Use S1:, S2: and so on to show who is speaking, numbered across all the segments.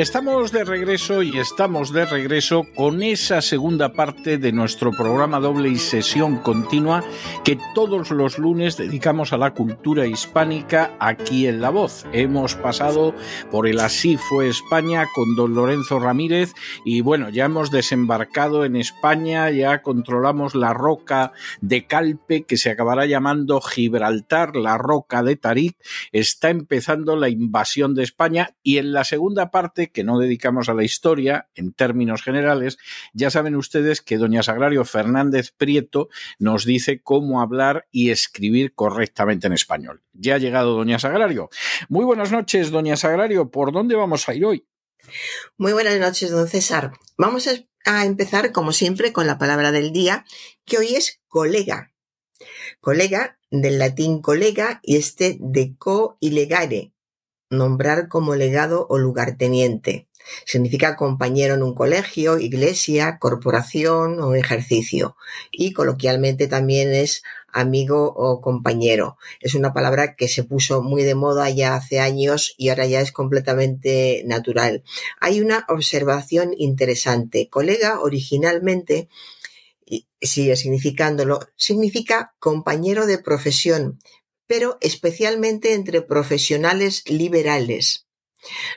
S1: Estamos de regreso y estamos de regreso con esa segunda parte de nuestro programa doble y sesión continua que todos los lunes dedicamos a la cultura hispánica aquí en La Voz. Hemos pasado por el Así fue España con don Lorenzo Ramírez y bueno, ya hemos desembarcado en España, ya controlamos la roca de Calpe que se acabará llamando Gibraltar, la roca de Tarik. Está empezando la invasión de España y en la segunda parte que no dedicamos a la historia, en términos generales, ya saben ustedes que doña Sagrario Fernández Prieto nos dice cómo hablar y escribir correctamente en español. Ya ha llegado doña Sagrario. Muy buenas noches, doña Sagrario. ¿Por dónde vamos a ir hoy?
S2: Muy buenas noches, don César. Vamos a empezar, como siempre, con la palabra del día, que hoy es colega. Colega del latín colega y este de co y legare, nombrar como legado o lugarteniente. Significa compañero en un colegio, iglesia, corporación o ejercicio. Y coloquialmente también es amigo o compañero. Es una palabra que se puso muy de moda ya hace años y ahora ya es completamente natural. Hay una observación interesante. Colega originalmente, sigue significándolo, significa compañero de profesión, pero especialmente entre profesionales liberales.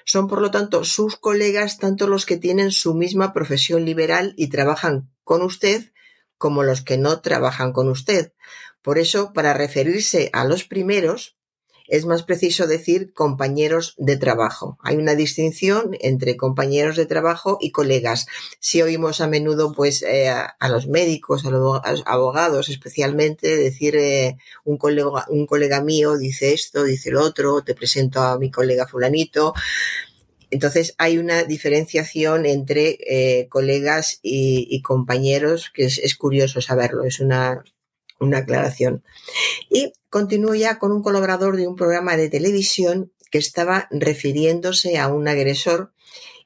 S2: Son, por lo tanto, sus colegas tanto los que tienen su misma profesión liberal y trabajan con usted como los que no trabajan con usted. Por eso, para referirse a los primeros, es más preciso decir compañeros de trabajo. Hay una distinción entre compañeros de trabajo y colegas. Si oímos a menudo, pues, eh, a los médicos, a los abogados especialmente, decir eh, un, colega, un colega mío dice esto, dice lo otro, te presento a mi colega fulanito. Entonces hay una diferenciación entre eh, colegas y, compañeros que es, curioso saberlo, es una, una aclaración. Y continúo ya con un colaborador de un programa de televisión que estaba refiriéndose a un agresor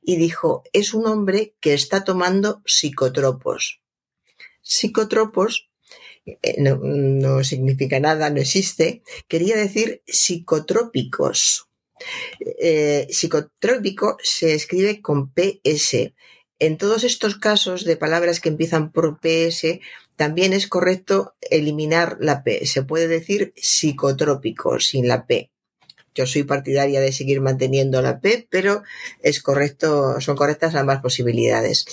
S2: y dijo, es un hombre que está tomando psicotropos. Psicotropos eh, no, significa nada, no existe, quería decir psicotrópicos. Eh, psicotrópico se escribe con PS. En todos estos casos de palabras que empiezan por PS, también es correcto eliminar la P. Se puede decir psicotrópico sin la P. Yo soy partidaria de seguir manteniendo la P, pero es correcto, son correctas ambas posibilidades.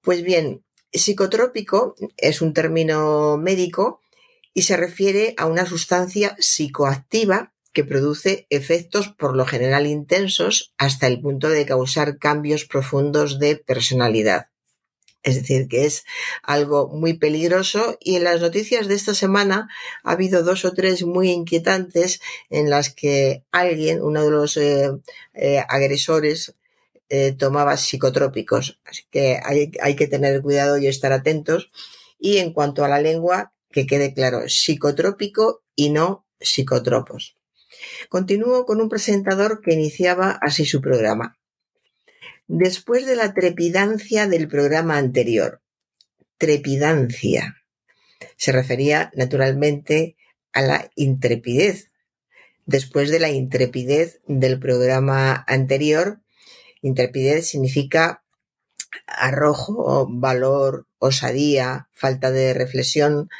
S2: Pues bien, psicotrópico es un término médico y se refiere a una sustancia psicoactiva que produce efectos por lo general intensos hasta el punto de causar cambios profundos de personalidad. Es decir, que es algo muy peligroso y en las noticias de esta semana ha habido dos o tres muy inquietantes en las que alguien, uno de los eh, eh, agresores, eh, tomaba psicotrópicos. Así que hay, hay que tener cuidado y estar atentos. Y en cuanto a la lengua, que quede claro, psicotrópico y no psicotropos. Continúo con un presentador que iniciaba así su programa después de la trepidancia del programa anterior. Trepidancia. Se refería naturalmente a la intrepidez. Después de la intrepidez del programa anterior, intrepidez significa arrojo, valor, osadía, falta de reflexión,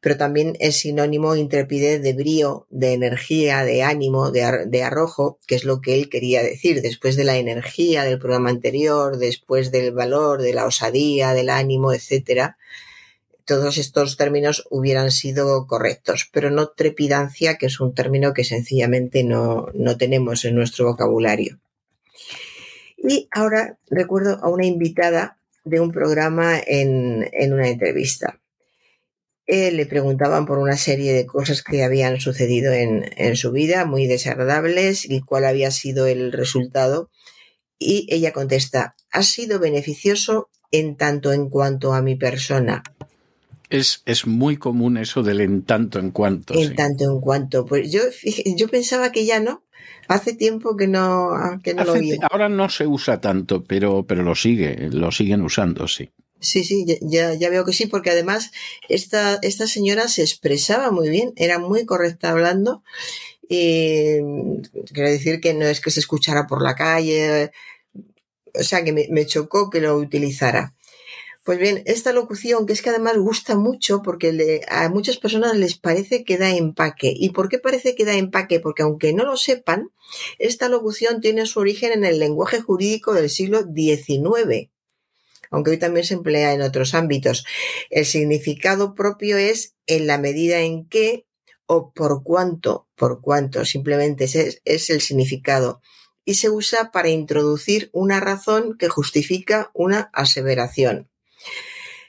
S2: pero también es sinónimo intrepidez de brío, de energía, de ánimo, de, arrojo, que es lo que él quería decir. Después de la energía del programa anterior, después del valor, de la osadía, del ánimo, etcétera, todos estos términos hubieran sido correctos, pero no trepidancia, que es un término que sencillamente no, tenemos en nuestro vocabulario. Y ahora recuerdo a una invitada de un programa en, en una entrevista. Eh, le preguntaban por una serie de cosas que habían sucedido en, en, su vida, muy desagradables, y cuál había sido el resultado. Y ella contesta, ha sido beneficioso en tanto en cuanto a mi persona.
S1: Es, es muy común eso del en tanto en cuanto.
S2: En tanto en cuanto. Pues yo, yo pensaba que ya no. Hace tiempo que no, que no lo oía.
S1: Ahora no se usa tanto, pero, pero lo sigue, lo siguen usando, sí.
S2: Sí, sí, ya, ya veo que sí, porque además esta, esta señora se expresaba muy bien, era muy correcta hablando. Y quiero decir que no es que se escuchara por la calle, o sea que me, me chocó que lo utilizara. Pues bien, esta locución, que es que además gusta mucho porque a muchas personas les parece que da empaque. ¿Y por qué parece que da empaque? Porque aunque no lo sepan, esta locución tiene su origen en el lenguaje jurídico del siglo XIX, aunque hoy también se emplea en otros ámbitos. El significado propio es en la medida en que o por cuánto, por cuánto, simplemente es, es el significado y se usa para introducir una razón que justifica una aseveración.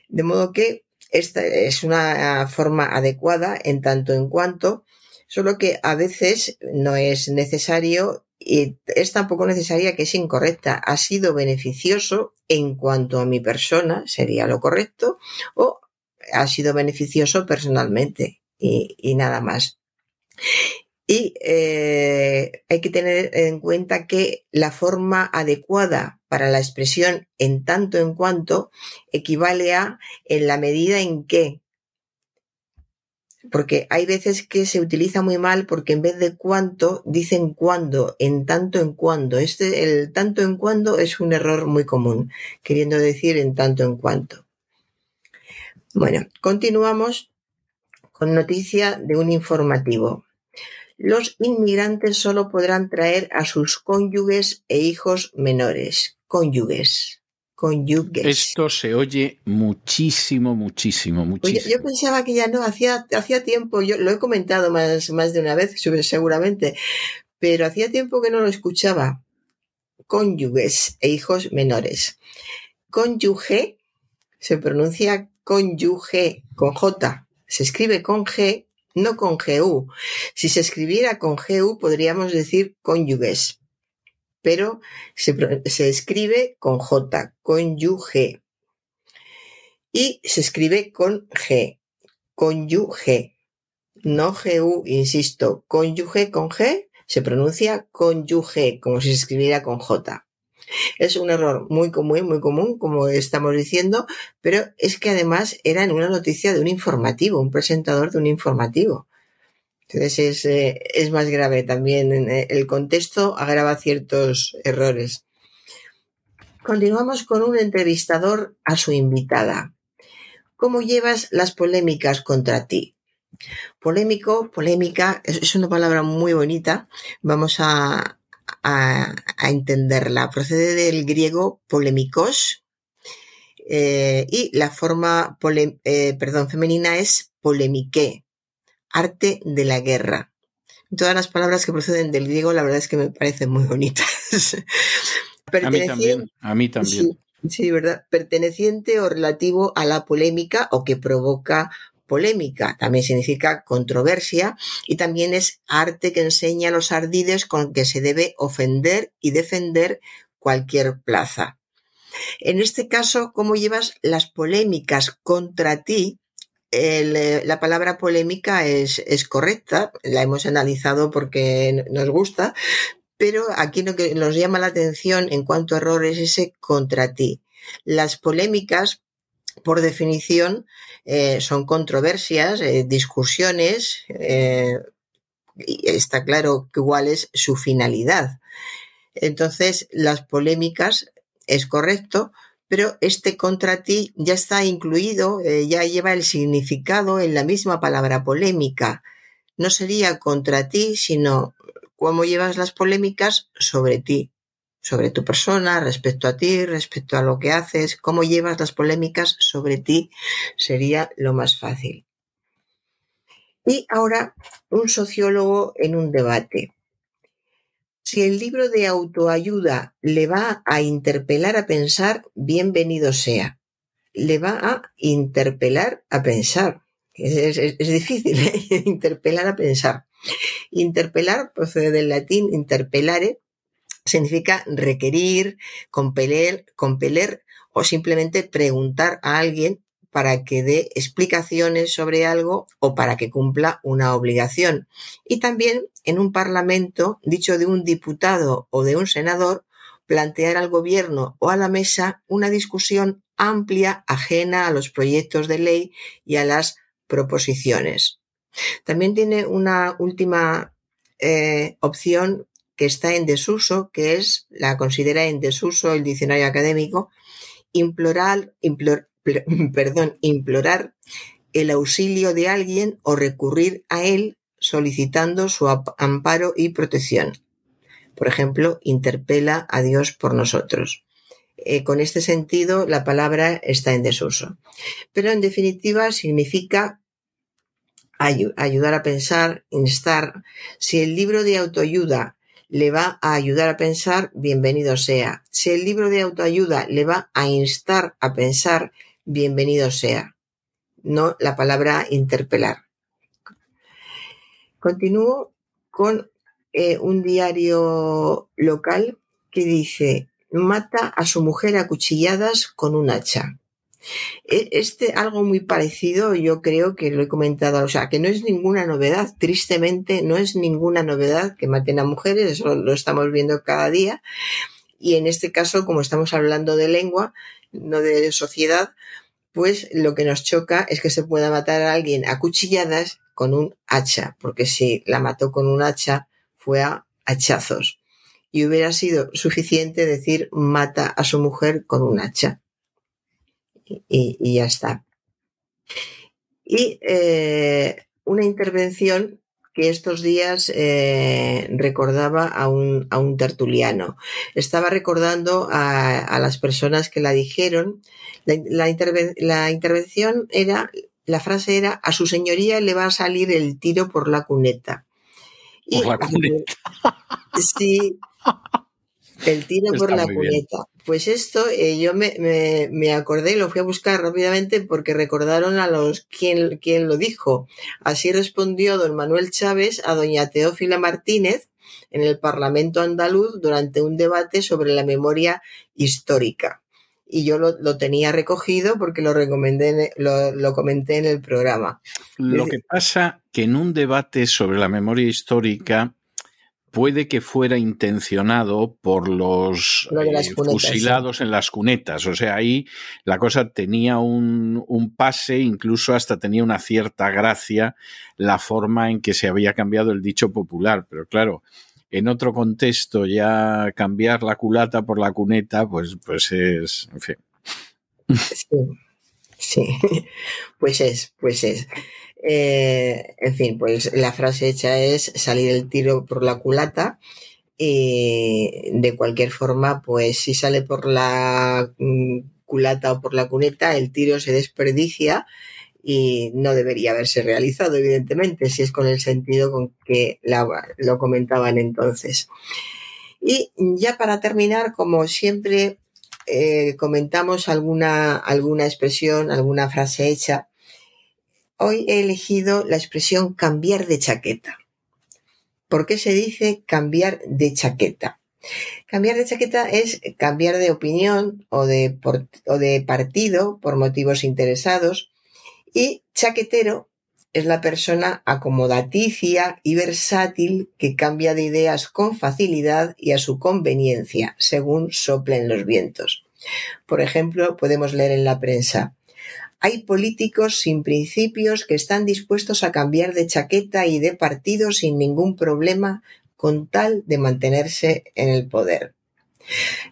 S2: De modo que esta es una forma adecuada en tanto en cuanto, solo que a veces no es necesario es tampoco necesaria que es incorrecta. Ha sido beneficioso en cuanto a mi persona, sería lo correcto, o ha sido beneficioso personalmente y, y nada más. Y eh, hay que tener en cuenta que la forma adecuada para la expresión en tanto en cuanto equivale a en la medida en que. Porque hay veces que se utiliza muy mal porque en vez de cuánto dicen cuándo, en tanto en cuando. Este, el tanto en cuando es un error muy común, queriendo decir en tanto en cuanto. Bueno, continuamos con noticia de un informativo los inmigrantes solo podrán traer a sus cónyuges e hijos menores. Cónyuges.
S1: Esto se oye muchísimo, muchísimo, muchísimo.
S2: yo pensaba que ya no, hacía, hacía tiempo, yo lo he comentado más, más de una vez, seguramente, pero hacía tiempo que no lo escuchaba. Cónyuges e hijos menores. Cónyuge se pronuncia cónyuge con J, se escribe con G no con GU. Si se escribiera con GU podríamos decir cónyuges, pero se, escribe con J, cónyuge. Y se escribe con G, cónyuge. No GU, insisto, cónyuge con G se pronuncia cónyuge, como si se escribiera con J. Es un error muy común, muy común, como estamos diciendo, pero es que además era en una noticia de un informativo, un presentador de un informativo. Entonces es, eh, es más grave también. Eh, el contexto agrava ciertos errores. Continuamos con un entrevistador a su invitada. ¿Cómo llevas las polémicas contra ti? Polémico, polémica, es una palabra muy bonita. Vamos a, a, entenderla. Procede del griego polémicos eh, y la forma perdón, femenina es polemique, arte de la guerra. Todas las palabras que proceden del griego, la verdad es que me parecen muy bonitas.
S1: a mí también, a mí también.
S2: sí, ¿verdad? Perteneciente o relativo a la polémica o que provoca polémica, también significa controversia y también es arte que enseña los ardides con que se debe ofender y defender cualquier plaza. En este caso, ¿cómo llevas las polémicas contra ti? Eh, la palabra polémica es, correcta, la hemos analizado porque nos gusta, pero aquí lo que nos llama la atención en cuanto a errores es ese contra ti. Las polémicas por definición, eh, son controversias, eh, discusiones, y está claro igual es su finalidad. Entonces, las polémicas es correcto, pero este contra ti ya está incluido, ya lleva el significado en la misma palabra polémica. No sería contra ti, sino cómo llevas las polémicas sobre ti sobre tu persona, respecto a ti, respecto a lo que haces, cómo llevas las polémicas sobre ti, sería lo más fácil. Y ahora, un sociólogo en un debate. Si el libro de autoayuda le va a interpelar a pensar, bienvenido sea. Le va a interpelar a pensar. Es, difícil, ¿eh? interpelar a pensar. Interpelar procede del latín interpelare, significa requerir, compeler, compeler o o simplemente preguntar a alguien para que dé explicaciones sobre algo o para que cumpla una obligación. Y también en un parlamento, dicho de un diputado o de un senador, plantear al gobierno o a la mesa una discusión amplia ajena a los proyectos de ley y a las proposiciones. También tiene una última eh, opción que está en desuso, que es, la considera en desuso el diccionario académico, implorar, perdón, implorar el auxilio de alguien o recurrir a él solicitando su amparo y protección. Por ejemplo, interpela a Dios por nosotros. Eh, con este sentido, la palabra está en desuso. Pero en definitiva significa ayudar a pensar, instar. Si el libro de autoayuda le va a ayudar a pensar, bienvenido sea. Si el libro de autoayuda le va a instar a pensar, bienvenido sea. No la palabra interpelar. Continúo con eh, un diario local que dice, mata a su mujer a cuchilladas con un hacha. E, este algo muy parecido, yo creo que lo he comentado, o sea, que no es ninguna novedad, tristemente no es ninguna novedad que maten a mujeres, eso lo estamos viendo cada día. Y en este caso, como estamos hablando de lengua, no de sociedad, pues lo que nos choca es que se pueda matar a alguien a cuchilladas con un hacha, porque si la mató con un hacha fue a hachazos. Y hubiera sido suficiente decir mata a su mujer con un hacha y, ya está. Y eh, una intervención que estos días eh, recordaba a un, a un, tertuliano. Estaba recordando a, las personas que la dijeron. La, la, intervención era, la frase era, a su señoría le va a salir el tiro por la cuneta.
S1: por la cuneta.
S2: Sí, el tiro por la cuneta. Pues esto eh, yo me, me, me, acordé y lo fui a buscar rápidamente porque recordaron a los quién, quién lo dijo. Así respondió don Manuel Chávez a doña Teófila Martínez en el Parlamento andaluz durante un debate sobre la memoria histórica. Y yo lo, lo tenía recogido porque lo recomendé, lo, lo comenté en el programa.
S1: Lo que pasa que en un debate sobre la memoria histórica puede que fuera intencionado por los
S2: eh,
S1: fusilados en las cunetas. O sea, ahí la cosa tenía un, un, pase, incluso hasta tenía una cierta gracia la forma en que se había cambiado el dicho popular. Pero claro, en otro contexto ya cambiar la culata por la cuneta, pues, pues es, en fin.
S2: Sí, sí, pues es, pues es. Eh, en fin, pues la frase hecha es salir el tiro por la culata. Y de cualquier forma, pues si sale por la mm, culata o por la cuneta, el tiro se desperdicia y no debería haberse realizado, evidentemente, si es con el sentido con que lo comentaban entonces. Y ya para terminar, como siempre, eh, comentamos alguna, alguna expresión, alguna frase hecha Hoy he elegido la expresión cambiar de chaqueta. ¿Por qué se dice cambiar de chaqueta? Cambiar de chaqueta es cambiar de opinión o de, o de partido por motivos interesados y chaquetero es la persona acomodaticia y versátil que cambia de ideas con facilidad y a su conveniencia, según soplen los vientos. Por ejemplo, podemos leer en la prensa, hay políticos sin principios que están dispuestos a cambiar de chaqueta y de partido sin ningún problema con tal de mantenerse en el poder.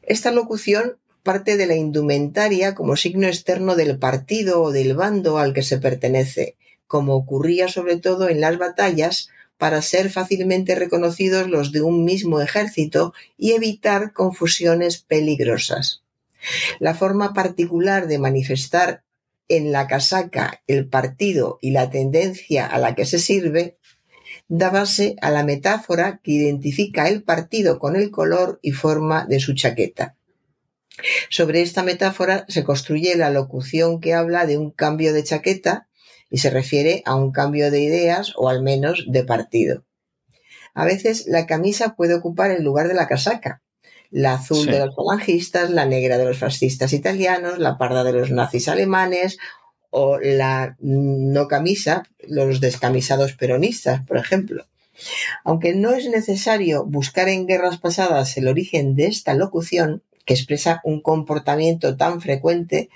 S2: Esta locución parte de la indumentaria como signo externo del partido o del bando al que se pertenece, como ocurría sobre todo en las batallas, para ser fácilmente reconocidos los de un mismo ejército y evitar confusiones peligrosas. La forma particular de manifestar en la casaca el partido y la tendencia a la que se sirve, da base a la metáfora que identifica el partido con el color y forma de su chaqueta. Sobre esta metáfora se construye la locución que habla de un cambio de chaqueta y se refiere a un cambio de ideas o al menos de partido. A veces la camisa puede ocupar el lugar de la casaca. La azul de los falangistas, la negra de los fascistas italianos, la parda de los nazis alemanes o la no camisa, los descamisados peronistas, por ejemplo. Aunque no es necesario buscar en guerras pasadas el origen de esta locución, que expresa un comportamiento tan frecuente,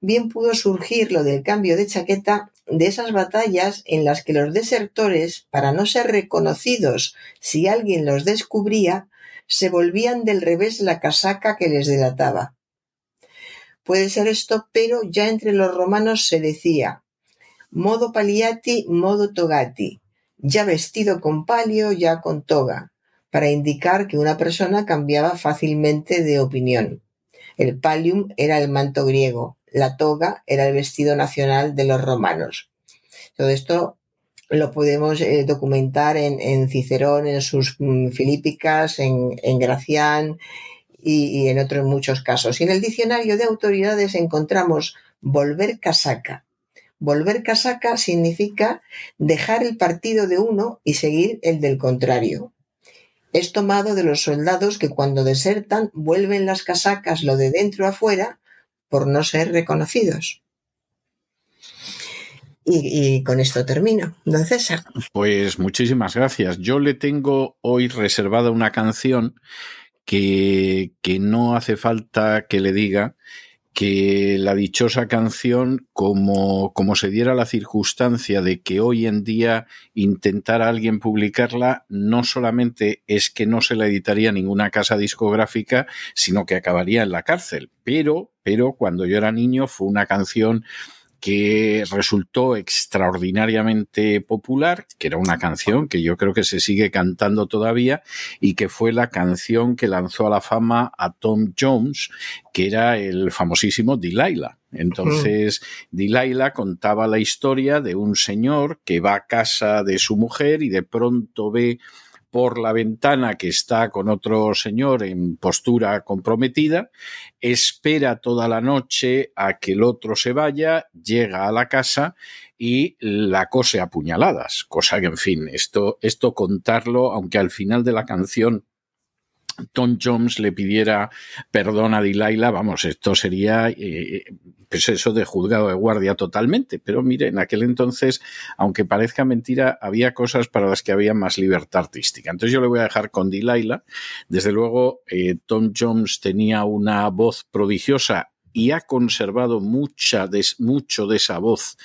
S2: bien pudo surgir lo del cambio de chaqueta de esas batallas en las que los desertores, para no ser reconocidos si alguien los descubría, se volvían del revés la casaca que les delataba. Puede ser esto, pero ya entre los romanos se decía modo paliati, modo togati, ya vestido con palio, ya con toga para indicar que una persona cambiaba fácilmente de opinión. El pallium era el manto griego, la toga era el vestido nacional de los romanos. Todo esto lo podemos eh, documentar en, Cicerón, en sus mm, Filípicas, en, Gracián y, y, en otros muchos casos. Y en el diccionario de autoridades encontramos volver casaca. Volver casaca significa dejar el partido de uno y seguir el del contrario es tomado de los soldados que cuando desertan vuelven las casacas lo de dentro afuera por no ser reconocidos. Y, con esto termino, don César.
S1: Pues muchísimas gracias. Yo le tengo hoy reservada una canción que, que no hace falta que le diga que la dichosa canción, como, como se diera la circunstancia de que hoy en día intentara alguien publicarla, no solamente es que no se la editaría ninguna casa discográfica, sino que acabaría en la cárcel. Pero, pero cuando yo era niño fue una canción que resultó extraordinariamente popular, que era una canción que yo creo que se sigue cantando todavía y que fue la canción que lanzó a la fama a Tom Jones, que era el famosísimo Delilah. Entonces, Delilah contaba la historia de un señor que va a casa de su mujer y de pronto ve por la ventana que está con otro señor en postura comprometida, espera toda la noche a que el otro se vaya, llega a la casa y la cose a puñaladas, cosa que, en fin, esto, esto contarlo, aunque al final de la canción Tom Jones le pidiera perdón a Delilah, vamos, esto sería eh, pues eso de juzgado de guardia totalmente. Pero mire, en aquel entonces, aunque parezca mentira, había cosas para las que había más libertad artística. Entonces yo le voy a dejar con Delilah. Desde luego, eh, Tom Jones tenía una voz prodigiosa y ha conservado mucha mucho de esa voz,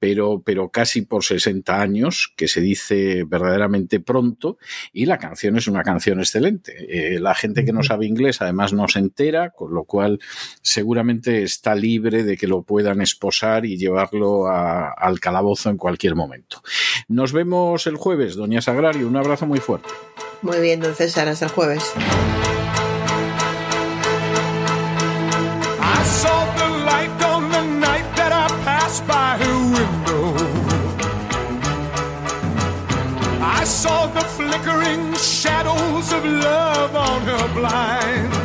S1: pero, pero casi por 60 años, que se dice verdaderamente pronto, y la canción es una canción excelente. Eh, la gente que no sabe inglés además no se entera, con lo cual seguramente está libre de que lo puedan esposar y llevarlo al calabozo en cualquier momento. Nos vemos el jueves, doña Sagrario, un abrazo muy fuerte.
S2: Muy bien, don César, hasta el jueves.
S1: saw the flickering shadows of love on her blind.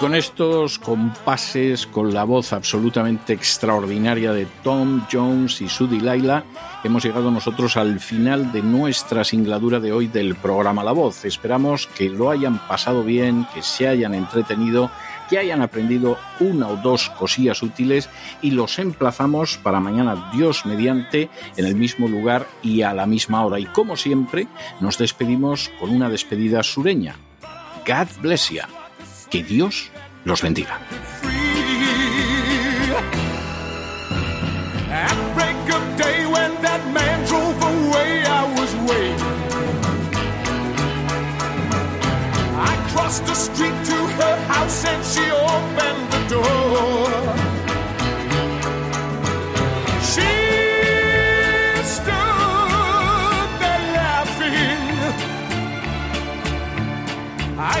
S1: Con estos compases, con la voz absolutamente extraordinaria de Tom Jones y su Delilah, hemos llegado nosotros al final de nuestra singladura de hoy del programa La Voz. Esperamos que lo hayan pasado bien, que se hayan entretenido, que hayan aprendido una o dos cosillas útiles y los emplazamos para mañana, Dios mediante, en el mismo lugar y a la misma hora. Y como siempre, nos despedimos con una despedida sureña. God bless you. Que Dios los bendiga. across the street to her house and she opened the door. She stood there laughing. I